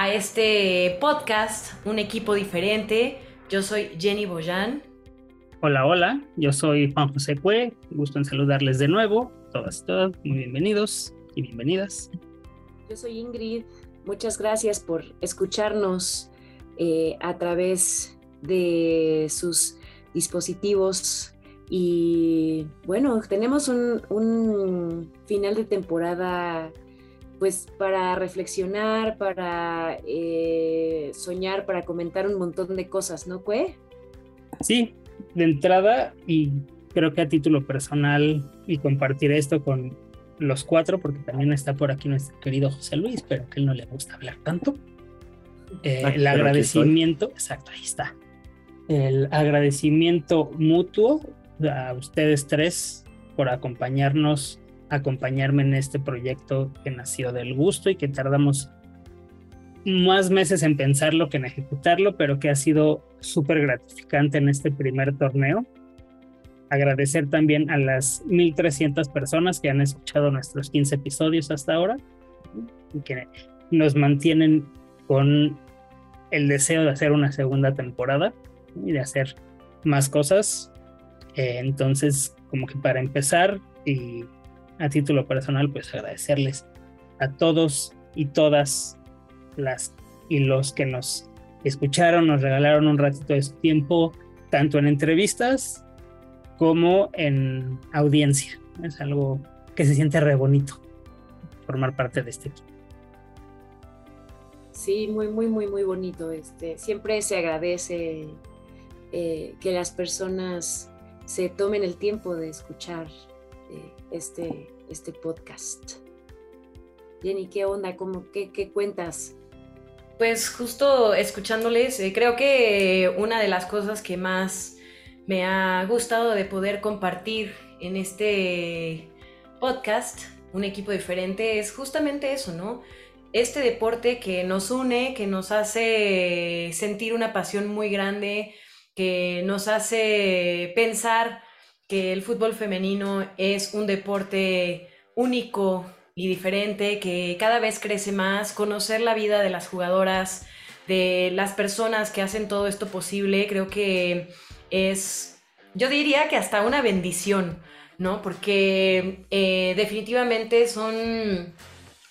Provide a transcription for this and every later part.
a este podcast, Un equipo diferente. Yo soy Jenny Boyan. Hola, hola, yo soy Juan José Cue, gusto en saludarles de nuevo, todas y todas, muy bienvenidos y bienvenidas. Yo soy Ingrid, muchas gracias por escucharnos eh, a través de sus dispositivos y bueno, tenemos un, un final de temporada pues para reflexionar, para eh, soñar, para comentar un montón de cosas, ¿no, Cue? Sí, de entrada, y creo que a título personal, y compartir esto con los cuatro, porque también está por aquí nuestro querido José Luis, pero que él no le gusta hablar tanto. Eh, ah, el agradecimiento, exacto, ahí está. El agradecimiento mutuo a ustedes tres por acompañarnos acompañarme en este proyecto que nació del gusto y que tardamos más meses en pensarlo que en ejecutarlo, pero que ha sido súper gratificante en este primer torneo. Agradecer también a las 1.300 personas que han escuchado nuestros 15 episodios hasta ahora y que nos mantienen con el deseo de hacer una segunda temporada y de hacer más cosas. Eh, entonces, como que para empezar y a título personal, pues agradecerles a todos y todas las y los que nos escucharon, nos regalaron un ratito de su tiempo, tanto en entrevistas como en audiencia. Es algo que se siente re bonito formar parte de este equipo. Sí, muy, muy, muy, muy bonito. Este, siempre se agradece eh, que las personas se tomen el tiempo de escuchar este, este podcast. Jenny, ¿qué onda? ¿Cómo, qué, qué cuentas? Pues justo escuchándoles, eh, creo que una de las cosas que más me ha gustado de poder compartir en este podcast, un equipo diferente, es justamente eso, ¿no? Este deporte que nos une, que nos hace sentir una pasión muy grande, que nos hace pensar que el fútbol femenino es un deporte único y diferente, que cada vez crece más, conocer la vida de las jugadoras, de las personas que hacen todo esto posible, creo que es, yo diría que hasta una bendición, ¿no? Porque eh, definitivamente son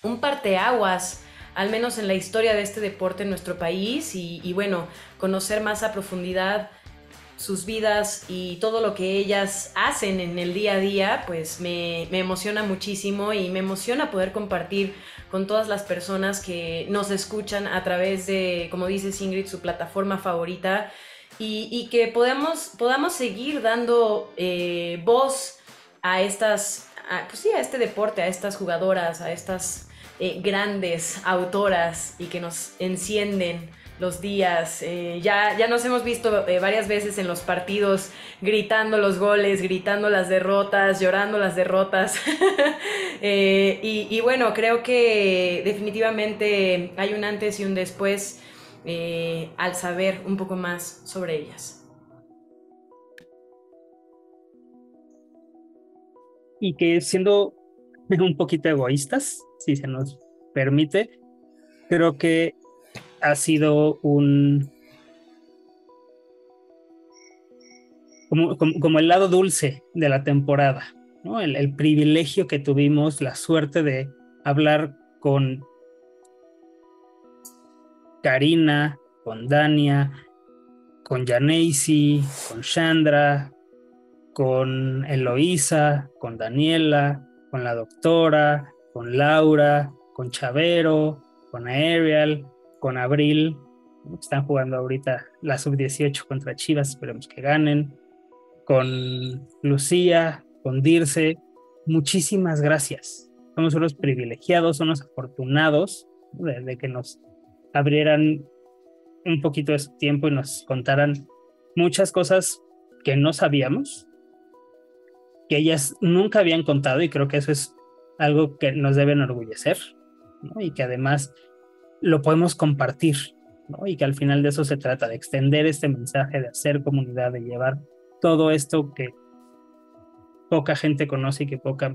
un parteaguas al menos en la historia de este deporte en nuestro país y, y bueno, conocer más a profundidad sus vidas y todo lo que ellas hacen en el día a día, pues me, emociona muchísimo y me emociona poder compartir con todas las personas que nos escuchan a través de, como dice Ingrid, su plataforma favorita y, que podamos, podamos seguir dando eh, voz a estas, pues sí, a este deporte, a estas jugadoras, a estas eh, grandes autoras y que nos encienden los días. Eh, ya, ya nos hemos visto eh, varias veces en los partidos gritando los goles, gritando las derrotas, llorando las derrotas. Eh, y, bueno, creo que definitivamente hay un antes y un después al saber un poco más sobre ellas. Y que siendo un poquito egoístas, si se nos permite, creo que ha sido un... Como, el lado dulce de la temporada, ¿no? el, privilegio que tuvimos, la suerte de hablar con Karina, con Dania, con Janeisi, con Chandra, con Eloísa, con Daniela, con la doctora, con Laura, con Chavero, con Ariel, con Abril. Están jugando ahorita la sub-18 contra Chivas, esperemos que ganen. Con Lucía, con Dirce. Muchísimas gracias. Somos unos privilegiados, unos afortunados de, que nos abrieran un poquito de su tiempo y nos contaran muchas cosas que no sabíamos, que ellas nunca habían contado y creo que eso es algo que nos debe enorgullecer y que además lo podemos compartir y que al final de eso se trata, de extender este mensaje, de hacer comunidad, de llevar todo esto que poca gente conoce y que poca,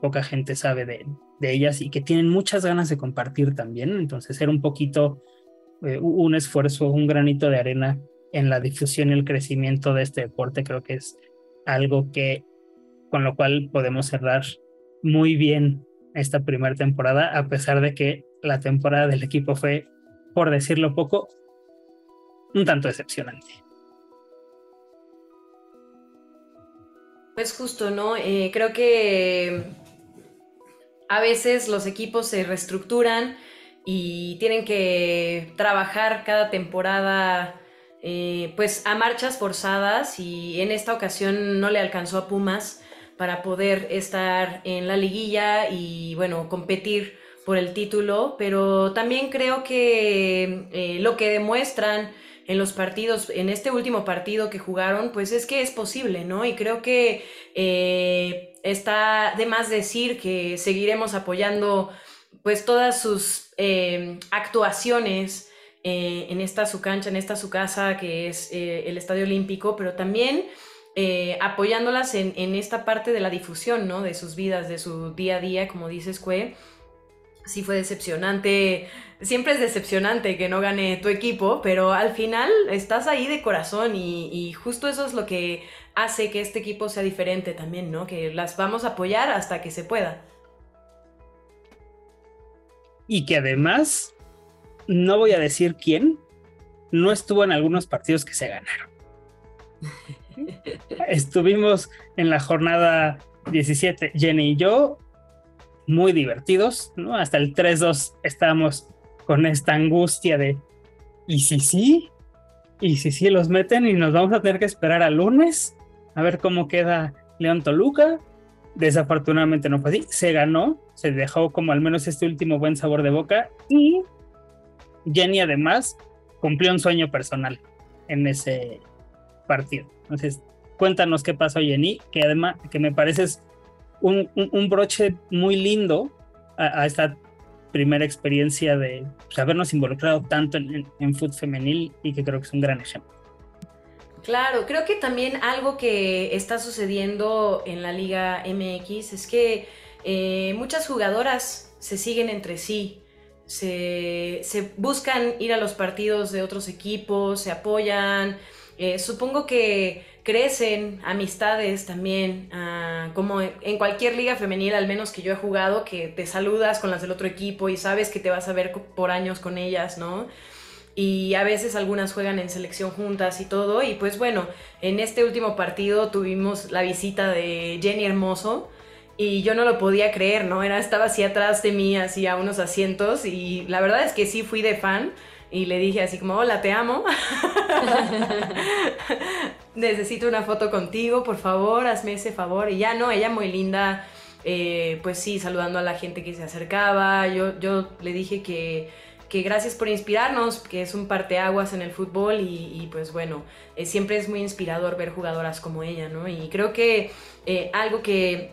poca gente sabe de, de ellas y que tienen muchas ganas de compartir también. Entonces, era un poquito eh, un esfuerzo, un granito de arena en la difusión y el crecimiento de este deporte, creo que es algo que con lo cual podemos cerrar muy bien esta primera temporada, a pesar de que la temporada del equipo fue, por decirlo poco, un tanto decepcionante. Pues justo, ¿no? Eh, creo que a veces los equipos se reestructuran y tienen que trabajar cada temporada eh, pues a marchas forzadas y en esta ocasión no le alcanzó a Pumas para poder estar en la liguilla y bueno, competir por el título, pero también creo que eh, lo que demuestran en los partidos, en este último partido que jugaron, pues es que es posible, ¿no? Y creo que eh, está de más decir que seguiremos apoyando pues todas sus eh, actuaciones en esta su cancha, en esta su casa, que es el Estadio Olímpico, pero también apoyándolas en, en, esta parte de la difusión, ¿no? De sus vidas, de su día a día, como dices, Cue sí fue decepcionante. Siempre es decepcionante que no gane tu equipo, pero al final estás ahí de corazón y, justo eso es lo que hace que este equipo sea diferente también, ¿no? Que las vamos a apoyar hasta que se pueda. Y que además, no voy a decir quién, no estuvo en algunos partidos que se ganaron. Estuvimos en la jornada 17, Jenny y yo, muy divertidos, ¿no? Hasta el 3-2 estábamos con esta angustia de, ¿y si sí? ¿Y si sí los meten y nos vamos a tener que esperar al lunes a ver cómo queda León Toluca? Desafortunadamente no fue así, se ganó, se dejó como al menos este último buen sabor de boca y Jenny además cumplió un sueño personal en ese partido. Entonces, cuéntanos qué pasó Jenny, que además que me pareces un, broche muy lindo a, esta primera experiencia de pues, habernos involucrado tanto en, en, fútbol femenil y que creo que es un gran ejemplo. Claro, creo que también algo que está sucediendo en la Liga MX es que eh, muchas jugadoras se siguen entre sí, se, se, buscan ir a los partidos de otros equipos, se apoyan. Eh, supongo que crecen amistades también, ah, como en cualquier liga femenil, al menos que yo he jugado, que te saludas con las del otro equipo y sabes que te vas a ver por años con ellas, ¿no? Y a veces algunas juegan en selección juntas y todo. Y pues bueno, en este último partido tuvimos la visita de Jenny Hermoso. Y yo no lo podía creer, ¿no? Era, estaba así atrás de mí, así a unos asientos. Y la verdad es que sí fui de fan y le dije así como, hola, te amo. Necesito una foto contigo, por favor, hazme ese favor. Y ya no, ella muy linda, eh, pues sí, saludando a la gente que se acercaba. Yo, yo le dije que, que gracias por inspirarnos, que es un parteaguas en el fútbol y, pues bueno, eh, siempre es muy inspirador ver jugadoras como ella, ¿no? Y creo que eh, algo que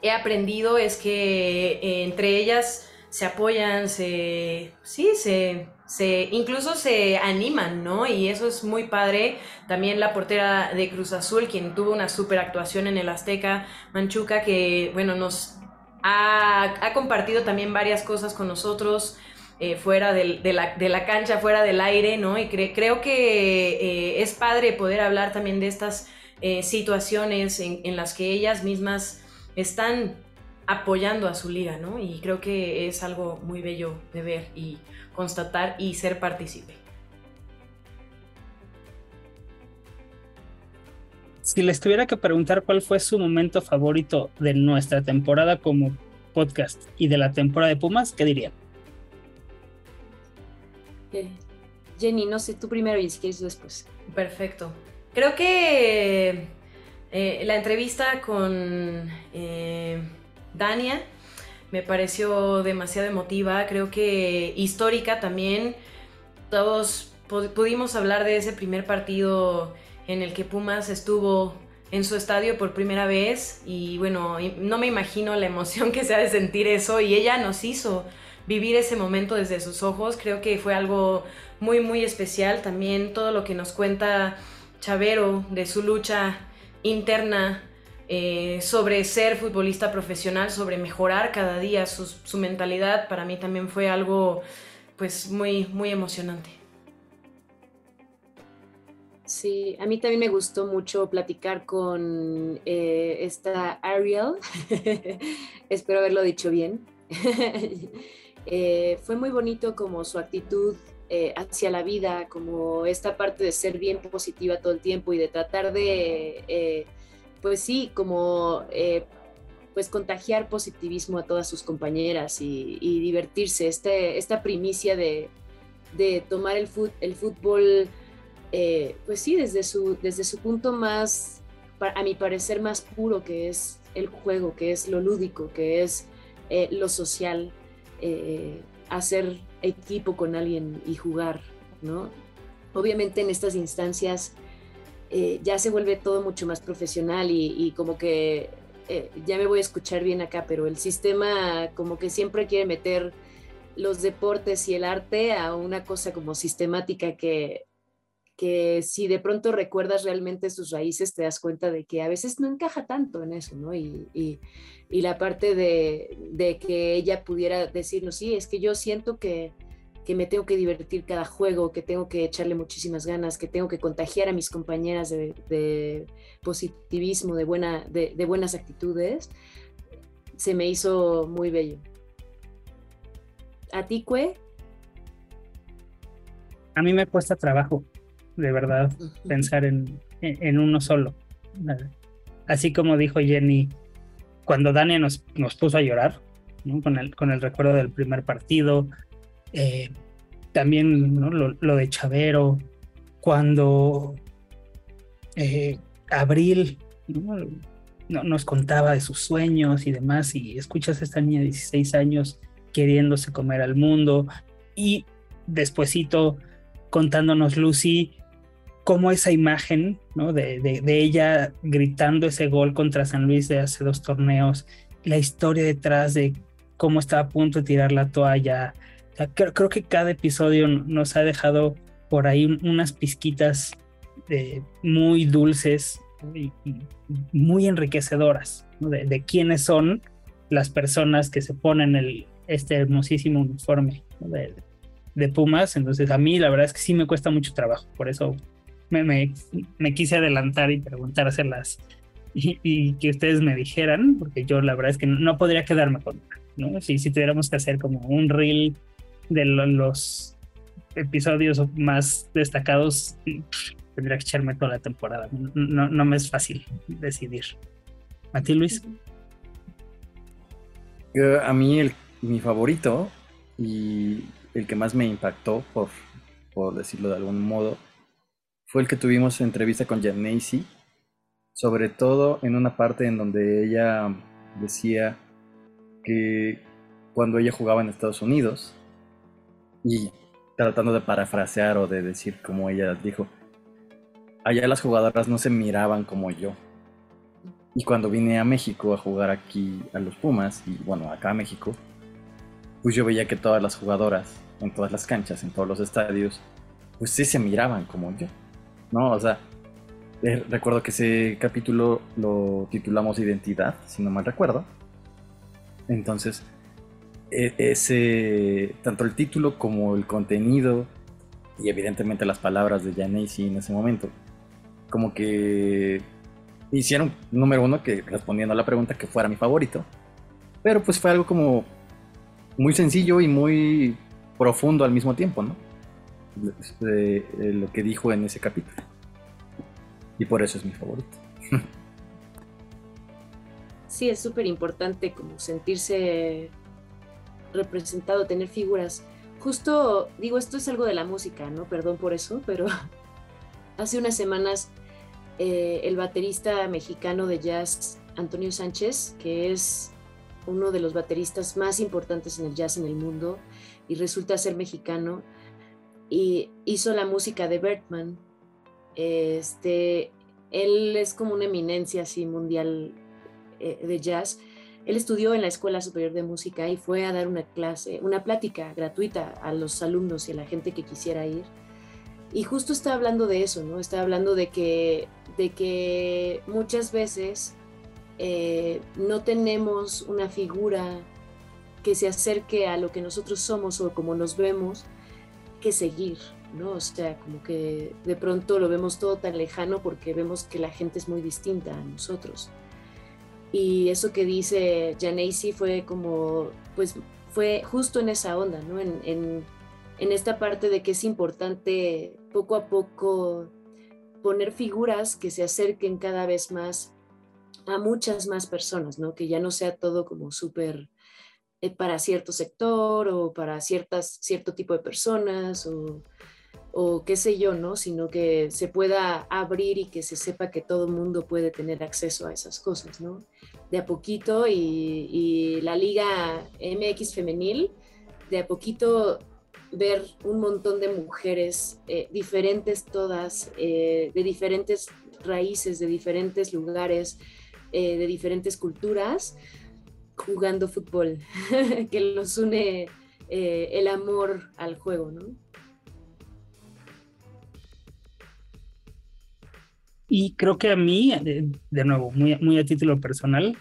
he aprendido es que entre ellas se apoyan, se, sí, se, se, incluso se animan, ¿no? Y eso es muy padre. También la portera de Cruz Azul, quien tuvo una super actuación en el Azteca, Manchuca, que, bueno, nos ha, compartido también varias cosas con nosotros. Eh, fuera de, la, cancha, fuera del aire, ¿no? Y creo que eh, es padre poder hablar también de estas eh, situaciones en, en, las que ellas mismas están apoyando a su liga, ¿no? Y creo que es algo muy bello de ver y constatar y ser partícipe. Si les tuviera que preguntar cuál fue su momento favorito de nuestra temporada como podcast y de la temporada de Pumas, ¿qué dirían? Eh, Jenny, no sé, tú primero y si quieres después. Perfecto. Creo que eh, la entrevista con eh, Dania me pareció demasiado emotiva, creo que histórica también, todos pudimos hablar de ese primer partido en el que Pumas estuvo en su estadio por primera vez y bueno, no me imagino la emoción que se ha de sentir eso y ella nos hizo vivir ese momento desde sus ojos, creo que fue algo muy muy especial, también todo lo que nos cuenta Chavero de su lucha interna eh, sobre ser futbolista profesional, sobre mejorar cada día su, mentalidad, para mí también fue algo pues muy muy emocionante. Sí, a mí también me gustó mucho platicar con eh, esta Ariel. Espero haberlo dicho bien. Eh, fue muy bonito como su actitud hacia la vida, como esta parte de ser bien positiva todo el tiempo y de tratar de, pues sí, como pues contagiar positivismo a todas sus compañeras y, divertirse. Este, esta primicia de, tomar el, fútbol eh, pues sí, desde su, desde su punto más, a mi parecer, más puro, que es el juego, que es lo lúdico, que es eh, lo social, eh, hacer equipo con alguien y jugar, ¿no? Obviamente en estas instancias ya se vuelve todo mucho más profesional y, y como que ya me voy a escuchar bien acá, pero el sistema como que siempre quiere meter los deportes y el arte a una cosa como sistemática que que si de pronto recuerdas realmente sus raíces, te das cuenta de que a veces no encaja tanto en eso, ¿no? Y, y, la parte de, de, que ella pudiera decirnos, sí, es que yo siento que, que, me tengo que divertir cada juego, que tengo que echarle muchísimas ganas, que tengo que contagiar a mis compañeras de, de positivismo, de, buena, de, de buenas actitudes, se me hizo muy bello. ¿A ti, Cue? A mí me cuesta trabajo de verdad, pensar en, en, uno solo. Así como dijo Jenny, cuando Dani nos, nos puso a llorar, con, el, con el recuerdo del primer partido, eh, también lo, de Chavero, cuando eh, Abril ¿no? nos contaba de sus sueños y demás, y escuchas a esta niña de 16 años queriéndose comer al mundo, y despuesito contándonos Lucy cómo esa imagen ¿no? de, de, ella gritando ese gol contra San Luis de hace dos torneos, la historia detrás de cómo estaba a punto de tirar la toalla. Creo, que cada episodio nos ha dejado por ahí unas pizquitas eh, muy dulces y, muy enriquecedoras de, quiénes son las personas que se ponen el, este hermosísimo uniforme de, Pumas. Entonces a mí la verdad es que sí me cuesta mucho trabajo, por eso me, me, quise adelantar y preguntárselas y, y, que ustedes me dijeran, porque yo la verdad es que no podría quedarme con ¿no? Si, si tuviéramos que hacer como un reel de los episodios más destacados, tendría que echarme toda la temporada. No, no me es fácil decidir. ¿A ti, Luis? a mí el, mi favorito y el que más me impactó, por, por decirlo de algún modo, fue el que tuvimos entrevista con Janacy, sobre todo en una parte en donde ella decía que cuando ella jugaba en Estados Unidos, y tratando de parafrasear o de decir como ella dijo, allá las jugadoras no se miraban como yo. Y cuando vine a México a jugar aquí a los Pumas, y bueno, acá a México, pues yo veía que todas las jugadoras, en todas las canchas, en todos los estadios, pues sí se miraban como yo. ¿no? O sea, eh, recuerdo que ese capítulo lo titulamos Identidad, si no mal recuerdo. Entonces, ese, tanto el título como el contenido y evidentemente las palabras de Janacy en ese momento, como que hicieron, número uno, que respondiendo a la pregunta que fuera mi favorito, pero pues fue algo como muy sencillo y muy profundo al mismo tiempo, ¿no? lo que dijo en ese capítulo. Y por eso es mi favorito. Sí, es súper importante como sentirse representado, tener figuras. Justo, digo, esto es algo de la música, ¿no? Perdón por eso, pero hace unas semanas eh, el baterista mexicano de jazz, Antonio Sánchez, que es uno de los bateristas más importantes en el jazz en el mundo y resulta ser mexicano, y hizo la música de Bertman. Este, él es como una eminencia así mundial eh, de jazz. Él estudió en la Escuela Superior de Música y fue a dar una clase, una plática gratuita a los alumnos y a la gente que quisiera ir. Y justo está hablando de eso, ¿no? Está hablando de que, de que muchas veces eh, no tenemos una figura que se acerque a lo que nosotros somos o como nos vemos que seguir, ¿no? O sea, como que de pronto lo vemos todo tan lejano porque vemos que la gente es muy distinta a nosotros. Y eso que dice Janacy fue como, pues fue justo en esa onda, ¿no? En, en, esta parte de que es importante poco a poco poner figuras que se acerquen cada vez más a muchas más personas, ¿no? Que ya no sea todo como súper eh, para cierto sector o para ciertas, cierto tipo de personas o, o, qué sé yo, ¿no? Sino que se pueda abrir y que se sepa que todo el mundo puede tener acceso a esas cosas, ¿no? De a poquito y, la Liga MX femenil, de a poquito ver un montón de mujeres eh, diferentes todas, eh, de diferentes raíces, de diferentes lugares, eh, de diferentes culturas, jugando fútbol, que los une el amor al juego, ¿no? Y creo que a mí, de, nuevo, muy, muy a título personal,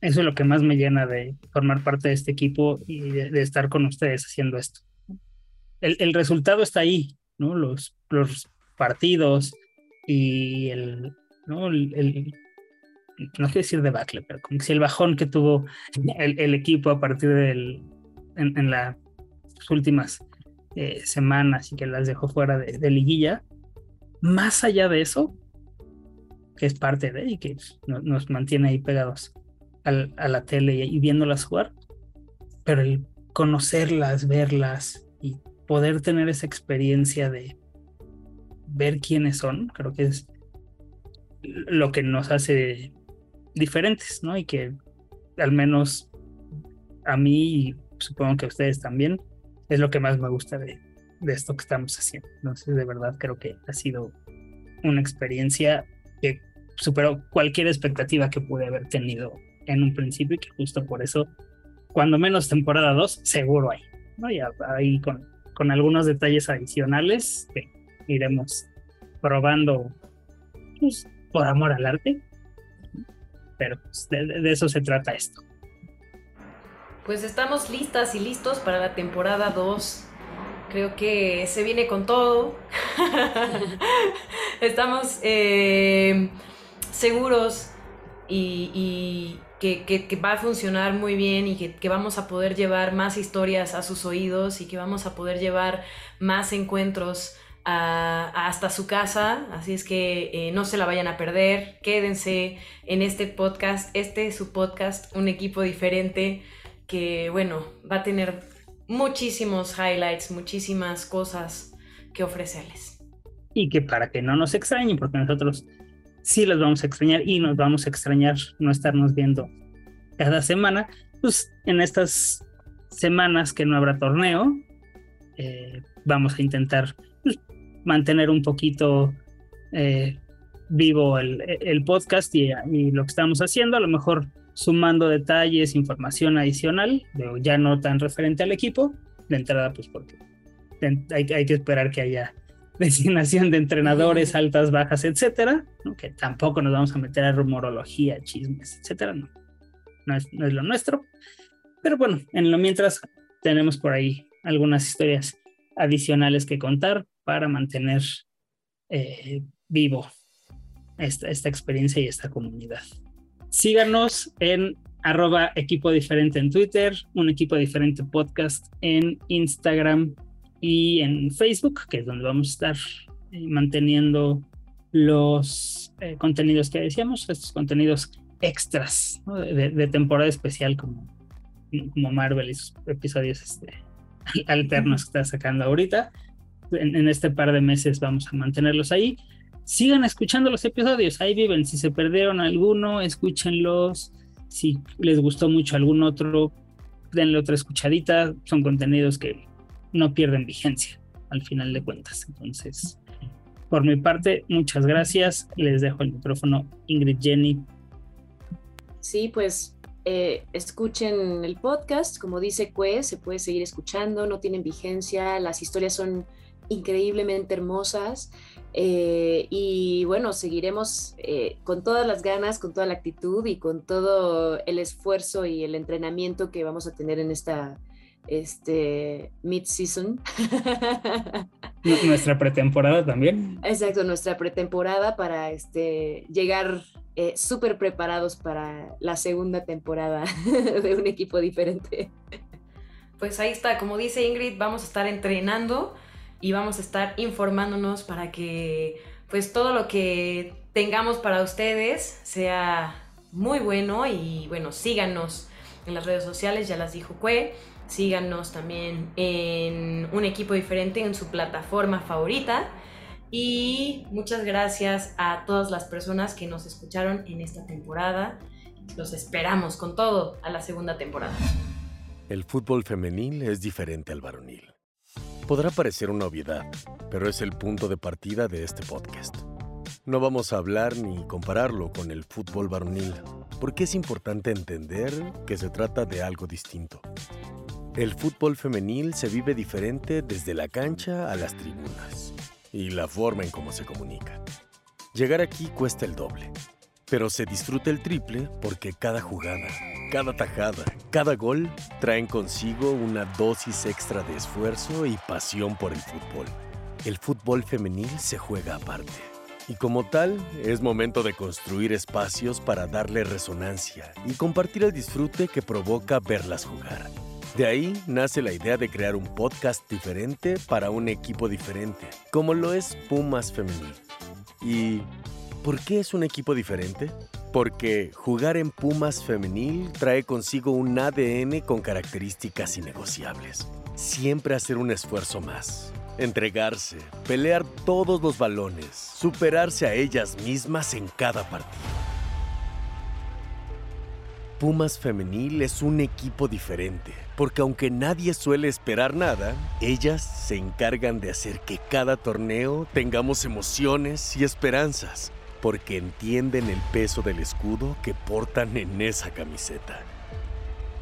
eso es lo que más me llena de formar parte de este equipo y de estar con ustedes haciendo esto el, resultado está ahí, ¿no? Los, los partidos y el, ¿no? El, no quiero decir debacle, pero como si el bajón que tuvo el, equipo a partir del, en, las últimas eh, semanas y que las dejó fuera de, liguilla, más allá de eso, que es parte de y que nos mantiene ahí pegados a la tele y, y viéndolas jugar, pero el conocerlas, verlas y poder tener esa experiencia de ver quiénes son, creo que es lo que nos hace diferentes, ¿no? Y que al menos a mí y supongo que a ustedes también es lo que más me gusta de, de esto que estamos haciendo. Entonces, de verdad creo que ha sido una experiencia que superó cualquier expectativa que pude haber tenido en un principio y que justo por eso, cuando menos temporada 2, seguro hay, ¿no? Y ahí con con algunos detalles adicionales que iremos probando pues, por amor al arte. Pero pues, de, eso se trata esto. Pues estamos listas y listos para la temporada 2. Creo que se viene con todo. estamos eh, seguros y que, va a funcionar muy bien y que, vamos a poder llevar más historias a sus oídos y que vamos a poder llevar más encuentros hasta su casa. Así es que eh, no se la vayan a perder. Quédense en este podcast. Este es su podcast, un equipo diferente que, bueno, va a tener muchísimos highlights, muchísimas cosas que ofrecerles. Y que para que no nos extrañen, porque nosotros sí los vamos a extrañar y nos vamos a extrañar no estarnos viendo cada semana, pues en estas semanas que no habrá torneo, eh, vamos a intentar pues, mantener un poquito eh, vivo el, podcast y, y, lo que estamos haciendo, a lo mejor sumando detalles, información adicional, ya no tan referente al equipo, de entrada pues porque hay, hay que esperar que haya designación de entrenadores, altas, bajas, etcétera, que tampoco nos vamos a meter a rumorología, chismes, etcétera, no. No es, lo nuestro. Pero bueno, en lo mientras tenemos por ahí algunas historias adicionales que contar para mantener eh, vivo esta, esta experiencia y esta comunidad. Síganos en arroba equipo diferente en Twitter, un equipo diferente podcast en Instagram y en Facebook, que es donde vamos a estar eh, manteniendo los eh, contenidos que decíamos, estos contenidos extras de, temporada especial como, como Marvel y sus episodios este, alternos que está sacando ahorita. En, en, este par de meses vamos a mantenerlos ahí. Sigan escuchando los episodios, ahí viven. Si se perdieron alguno, escúchenlos. Si les gustó mucho algún otro, denle otra escuchadita. Son contenidos que no pierden vigencia. al final de cuentas. Entonces, por mi parte, muchas gracias. Les dejo el micrófono Ingrid Jenny. Sí, pues eh, escuchen el podcast, como dice Cue, se puede seguir escuchando, no tienen vigencia, las historias son increíblemente hermosas eh, y bueno, seguiremos eh, con todas las ganas, con toda la actitud y con todo el esfuerzo y el entrenamiento que vamos a tener en esta este mid-season. Nuestra pretemporada también. Exacto, nuestra pretemporada para este, llegar eh, súper preparados para la segunda temporada de un equipo diferente. Pues ahí está, como dice Ingrid, vamos a estar entrenando y vamos a estar informándonos para que pues todo lo que tengamos para ustedes sea muy bueno y bueno, síganos en las redes sociales, ya las dijo Cue síganos también en un equipo diferente en su plataforma favorita. Y muchas gracias a todas las personas que nos escucharon en esta temporada. Los esperamos con todo a la segunda temporada. El fútbol femenil es diferente al varonil. Podrá parecer una obviedad, pero es el punto de partida de este podcast. No vamos a hablar ni compararlo con el fútbol varonil, porque es importante entender que se trata de algo distinto. El fútbol femenil se vive diferente desde la cancha a las tribunas y la forma en cómo se comunica. Llegar aquí cuesta el doble, pero se disfruta el triple porque cada jugada, cada tajada, cada gol traen consigo una dosis extra de esfuerzo y pasión por el fútbol. El fútbol femenil se juega aparte. Y como tal, es momento de construir espacios para darle resonancia y compartir el disfrute que provoca verlas jugar. De ahí nace la idea de crear un podcast diferente para un equipo diferente, como lo es Pumas Femenil. ¿Y por qué es un equipo diferente? Porque jugar en Pumas Femenil trae consigo un ADN con características innegociables. Siempre hacer un esfuerzo más, entregarse, pelear todos los balones, superarse a ellas mismas en cada partido. Pumas Femenil es un equipo diferente, porque aunque nadie suele esperar nada, ellas se encargan de hacer que cada torneo tengamos emociones y esperanzas, porque entienden el peso del escudo que portan en esa camiseta.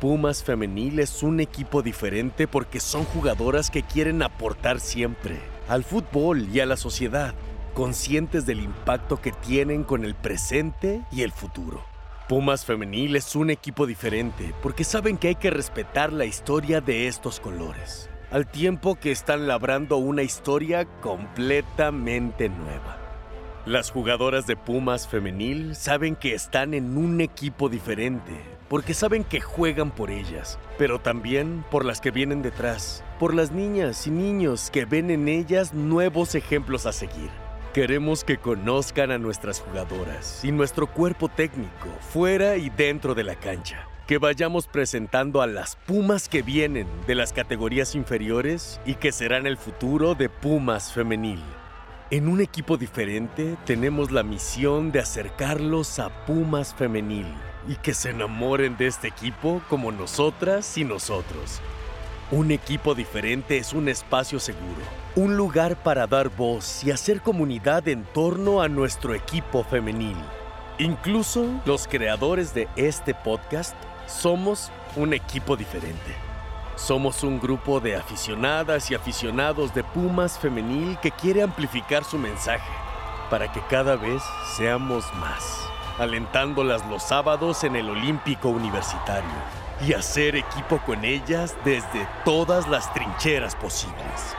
Pumas Femenil es un equipo diferente porque son jugadoras que quieren aportar siempre al fútbol y a la sociedad, conscientes del impacto que tienen con el presente y el futuro. Pumas Femenil es un equipo diferente porque saben que hay que respetar la historia de estos colores, al tiempo que están labrando una historia completamente nueva. Las jugadoras de Pumas Femenil saben que están en un equipo diferente porque saben que juegan por ellas, pero también por las que vienen detrás, por las niñas y niños que ven en ellas nuevos ejemplos a seguir. Queremos que conozcan a nuestras jugadoras y nuestro cuerpo técnico fuera y dentro de la cancha. Que vayamos presentando a las Pumas que vienen de las categorías inferiores y que serán el futuro de Pumas femenil. En un equipo diferente tenemos la misión de acercarlos a Pumas femenil y que se enamoren de este equipo como nosotras y nosotros. Un equipo diferente es un espacio seguro, un lugar para dar voz y hacer comunidad en torno a nuestro equipo femenil. Incluso los creadores de este podcast somos un equipo diferente. Somos un grupo de aficionadas y aficionados de Pumas femenil que quiere amplificar su mensaje para que cada vez seamos más, alentándolas los sábados en el Olímpico Universitario y hacer equipo con ellas desde todas las trincheras posibles.